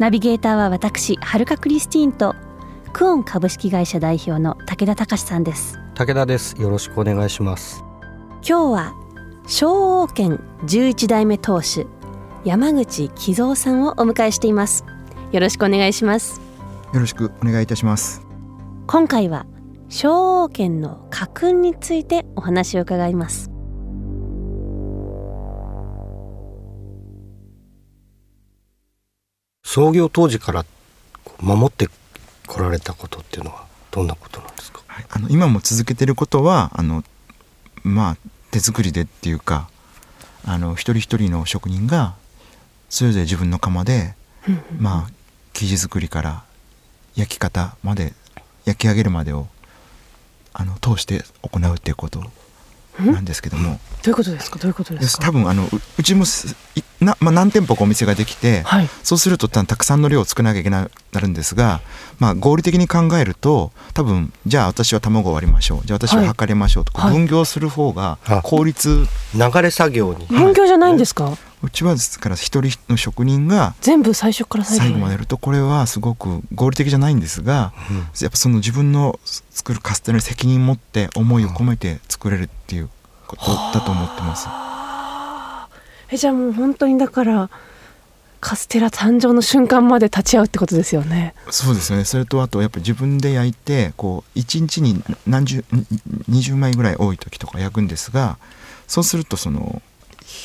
ナビゲーターは私はるかクリスティーンとクオン株式会社代表の武田隆さんです。武田です。よろしくお願いします。今日は昭王権11代目当主山口喜三さんをお迎えしています。よろしくお願いします。よろしくお願いいたします。今回は昭王権の家訓についてお話を伺います創業当時から守ってこられたことっていうのはどんなことなんですか？はいあの今も続けてることはあのまあ手作りでっていうかあの一人一人の職人がそれぞれ自分の窯で、まあ生地作りから焼き方まで焼き上げるまでをあの通して行うっていうことなんですけども。どういうことですか？どういうことです多分あのううちもすいな、まあ、何店舗かお店ができて、はい。そうするとたたくさんの量を作らなきゃいけなくなるんですが、まあ、合理的に考えると多分じゃあ私は卵を割りましょう。じゃあ私は測りましょうとか、はい。分業する方があ効率、流れ作業に。分業じゃないんですか、うちはですから一人の職人が全部最初から最後まで。やるとこれはすごく合理的じゃないんですが、やっぱその自分の作るカステラに責任持って思いを込めて作れるっていうことだと思ってます。えじゃあもう本当にだからカステラ誕生の瞬間まで立ち会うってことですよね。そうですよね。それとあとやっぱり自分で焼いてこう1日に何十ん20枚ぐらい多い時とか焼くんですがそうするとその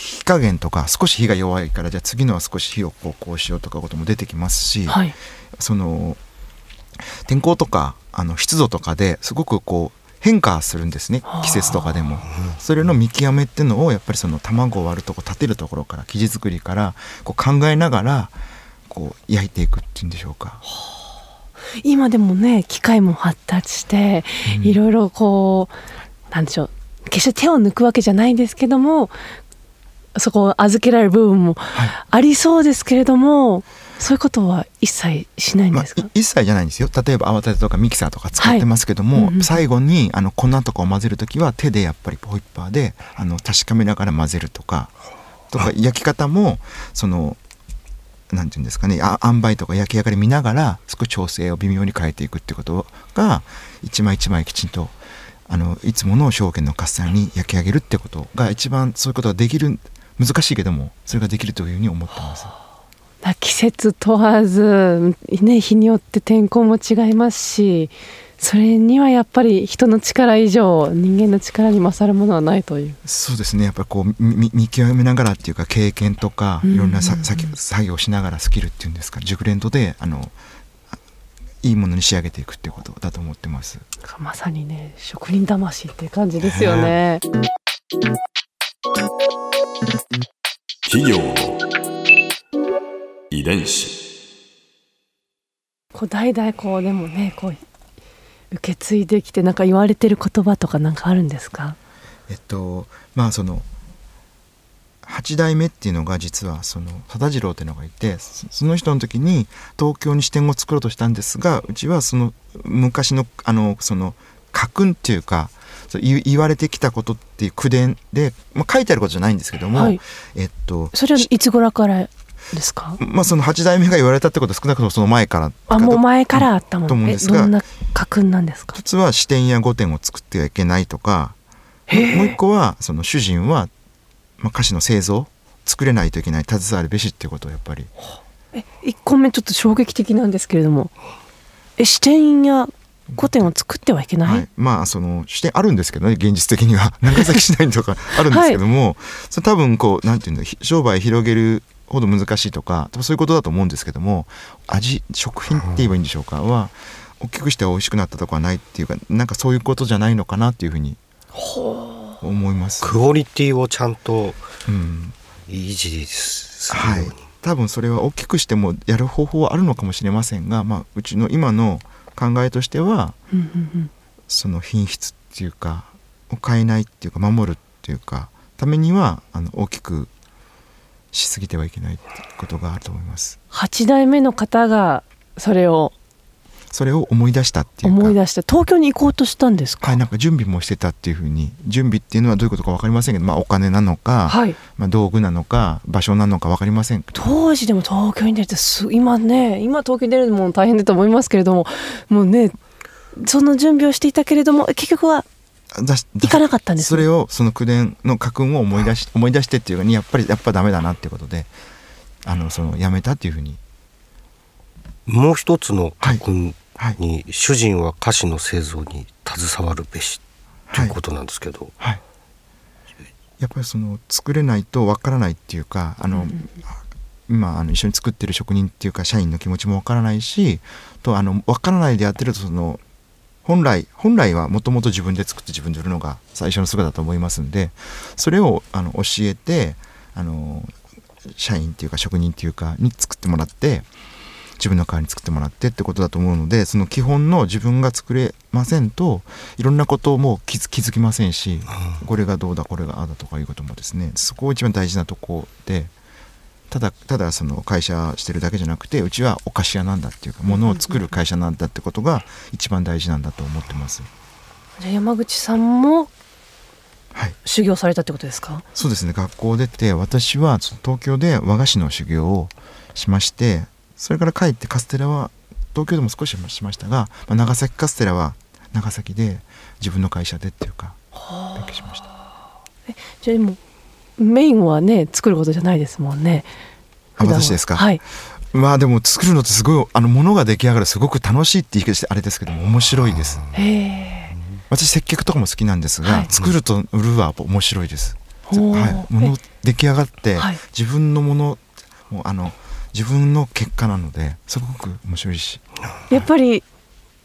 火加減とか少し火が弱いからじゃあ次のは少し火をこうこうしようとかことも出てきますし、はい。その天候とかあの湿度とかですごくこう変化するんですね。季節とかでも。それの見極めっていうのをやっぱりその卵を割るとこ立てるところから生地作りからこう考えながらこう焼いていくっていうんでしょうか。今でもね機械も発達して、いろいろこうなんでしょう決して手を抜くわけじゃないんですけどもそこを預けられる部分もはい。ありそうですけれども、そういうことは一切しないんまあですか、い一切じゃないんですよ。例えば泡立てとかミキサーとか使ってますけども、はいうんうん。最後にあの粉とかを混ぜる時は手でやっぱりホイッパーであの確かめながら混ぜるとかとか焼き方もそのなんていうんですかねあ塩梅とか焼き上がり見ながら少し調整を微妙に変えていくってことが一枚一枚きちんとあのいつもの証券のカステラに焼き上げるってことが一番そういうことができる難しいけどもそれができるというふうに思ってます。だ季節問わず、ね、日によって天候も違いますしそれにはやっぱり人の力以上人間の力に勝るものはないというそうですねやっぱりこう見極めながらっていうか経験とかうんいろんなさ作作業をしながらスキルっていうんですか熟練度であのあいいものに仕上げていくっていうことだと思ってます。まさにね職人魂っていう感じですよね。企業の遺伝子。こう代々こうでもねこう受け継いできてなんか言われてる言葉とかなんかあるんですか？えっとまあその8代目っていうのが実はその忠次郎っていうのがいてそその人の時に東京に支店を作ろうとしたんですがうちはその昔のあのその家訓っていうかそう言言われてきたことっていう口伝で、まあ、書いてあることじゃないんですけども、はい。えっとそれはいつ頃からですか？まあその8代目が言われたってことは少なくともその前からあもう前からあったもと思うんですがどんな家訓なんですか？一つは支店や御殿を作ってはいけないとかもう一個はその主人は、まあ、菓子の製造作れないといけない携わるべしっていうことをやっぱり。え1個目ちょっと衝撃的なんですけれども。え支店や御殿を作ってはいけない、はい、まあその視点あるんですけどね現実的には。長崎市内とかあるんですけども、それ多分こうなんていうのひ商売広げるほど難しいとか多分そういうことだと思うんですけども味食品って言えばいいんでしょうか？は大きくして美味しくなったとかはないっていうかなんかそういうことじゃないのかなっていうふうに思います。クオリティをちゃんとうん。維持するように、はい、多分それは大きくしてもやる方法はあるのかもしれませんが、まあ、うちの今の考えとしてはその品質っていうかを変えないっていうか守るっていうかためにはあの大きくしすぎてはいけないっていうことがあると思います。8代目の方がそれをそれを思い出したっていうか。思い出して東京に行こうとしたんですか？はい、なんか準備もしてたっていうふうに。準備っていうのはどういうことか分かりませんけど、まあ、お金なのか、はい。まあ、道具なのか場所なのか分かりません当時でも東京に出るってす今ね今東京に出るのも大変だと思いますけれどももうねその準備をしていたけれども結局は行かなかったんですそれをその口伝の家訓を思い出し思い出してっていうかにやっぱりやっぱダメだなっていうことであのそのやめたっていうふうに。もう一つの家訓はいに、主人は菓子の製造に携わるべしということなんですけど、はい。やっぱりその作れないとわからないっていうかあの、今あの一緒に作ってる職人っていうか社員の気持ちもわからないしとあのわからないでやってるとその本来本来はもともと自分で作って自分で売るのが最初の姿だと思いますんでそれをあの教えてあの社員っていうか職人っていうかに作ってもらって自分の代わりに作ってもらってってことだと思うのでその基本の自分が作れませんといろんなことも気づ気づきませんしこれがどうだこれがああだとかいうこともですねそこを一番大事なとこでただただその会社してるだけじゃなくてうちはお菓子屋なんだっていうかものを作る会社なんだってことが一番大事なんだと思ってます。じゃあ山口さんもはい。修行されたってことですか？そうですね。学校出て私は東京で和菓子の修行をしましてそれから帰ってカステラは東京でも少ししましたが、まあ、長崎カステラは長崎で自分の会社でっていうか勉強しました。じゃあでもメインはね作ることじゃないですもんね。あ私ですか？はい。まあでも作るのってすごいあのものが出来上がるすごく楽しいって言い方してあれですけども面白いです。へえ。私接客とかも好きなんですが、はい。作ると売るは面白いです、はい、もの出来上がって、はい。自分のものもうあの自分の結果なのですごく面白いし。やっぱり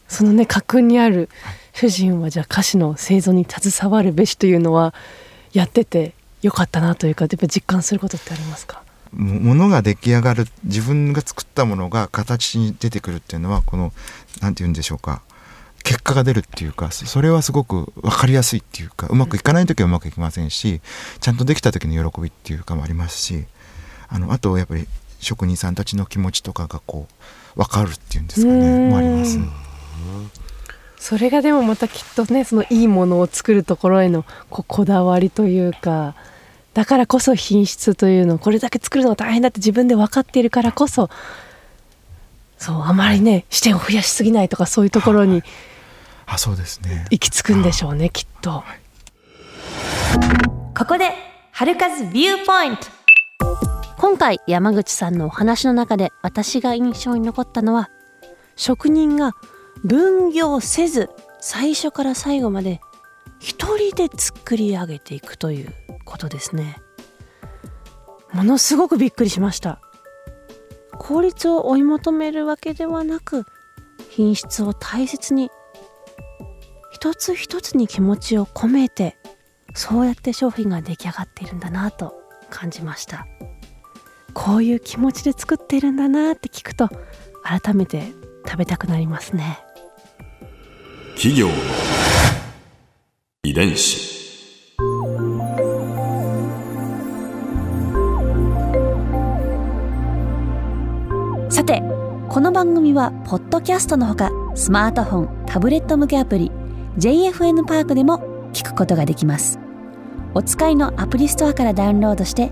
そのね家訓にある主人はじゃあ歌詞の製造に携わるべしというのはやっててよかったなというかやっぱ実感することってありますか？もものが出来上がる自分が作ったものが形に出てくるっていうのはこのなんて言うんでしょうか結果が出るっていうかそそれはすごく分かりやすいっていうかうまくいかない時はうまくいきませんしちゃんとできた時の喜びっていうかもありますしあのあとやっぱり職人さんたちの気持ちとかがこう分かるっていうんですかねもあります。それがでもまたきっとねそのいいものを作るところへのこうこだわりというかだからこそ品質というのをこれだけ作るのが大変だって自分で分かっているからこそそうあまりね視点を増やしすぎないとかそういうところにあそうですね。行き着くんでしょうねきっと。ここで春風ビューポイント今回山口さんのお話の中で私が印象に残ったのは職人が分業せず最初から最後まで一人で作り上げていくということですね。ものすごくびっくりしました。効率を追い求めるわけではなく品質を大切に一つ一つに気持ちを込めてそうやって商品が出来上がっているんだなと感じました。こういう気持ちで作っているんだなって聞くと改めて食べたくなりますね。企業の遺伝子。さてこの番組はポッドキャストのほかスマートフォンタブレット向けアプリ JFN パークでも聞くことができます。お使いのアプリストアからダウンロードして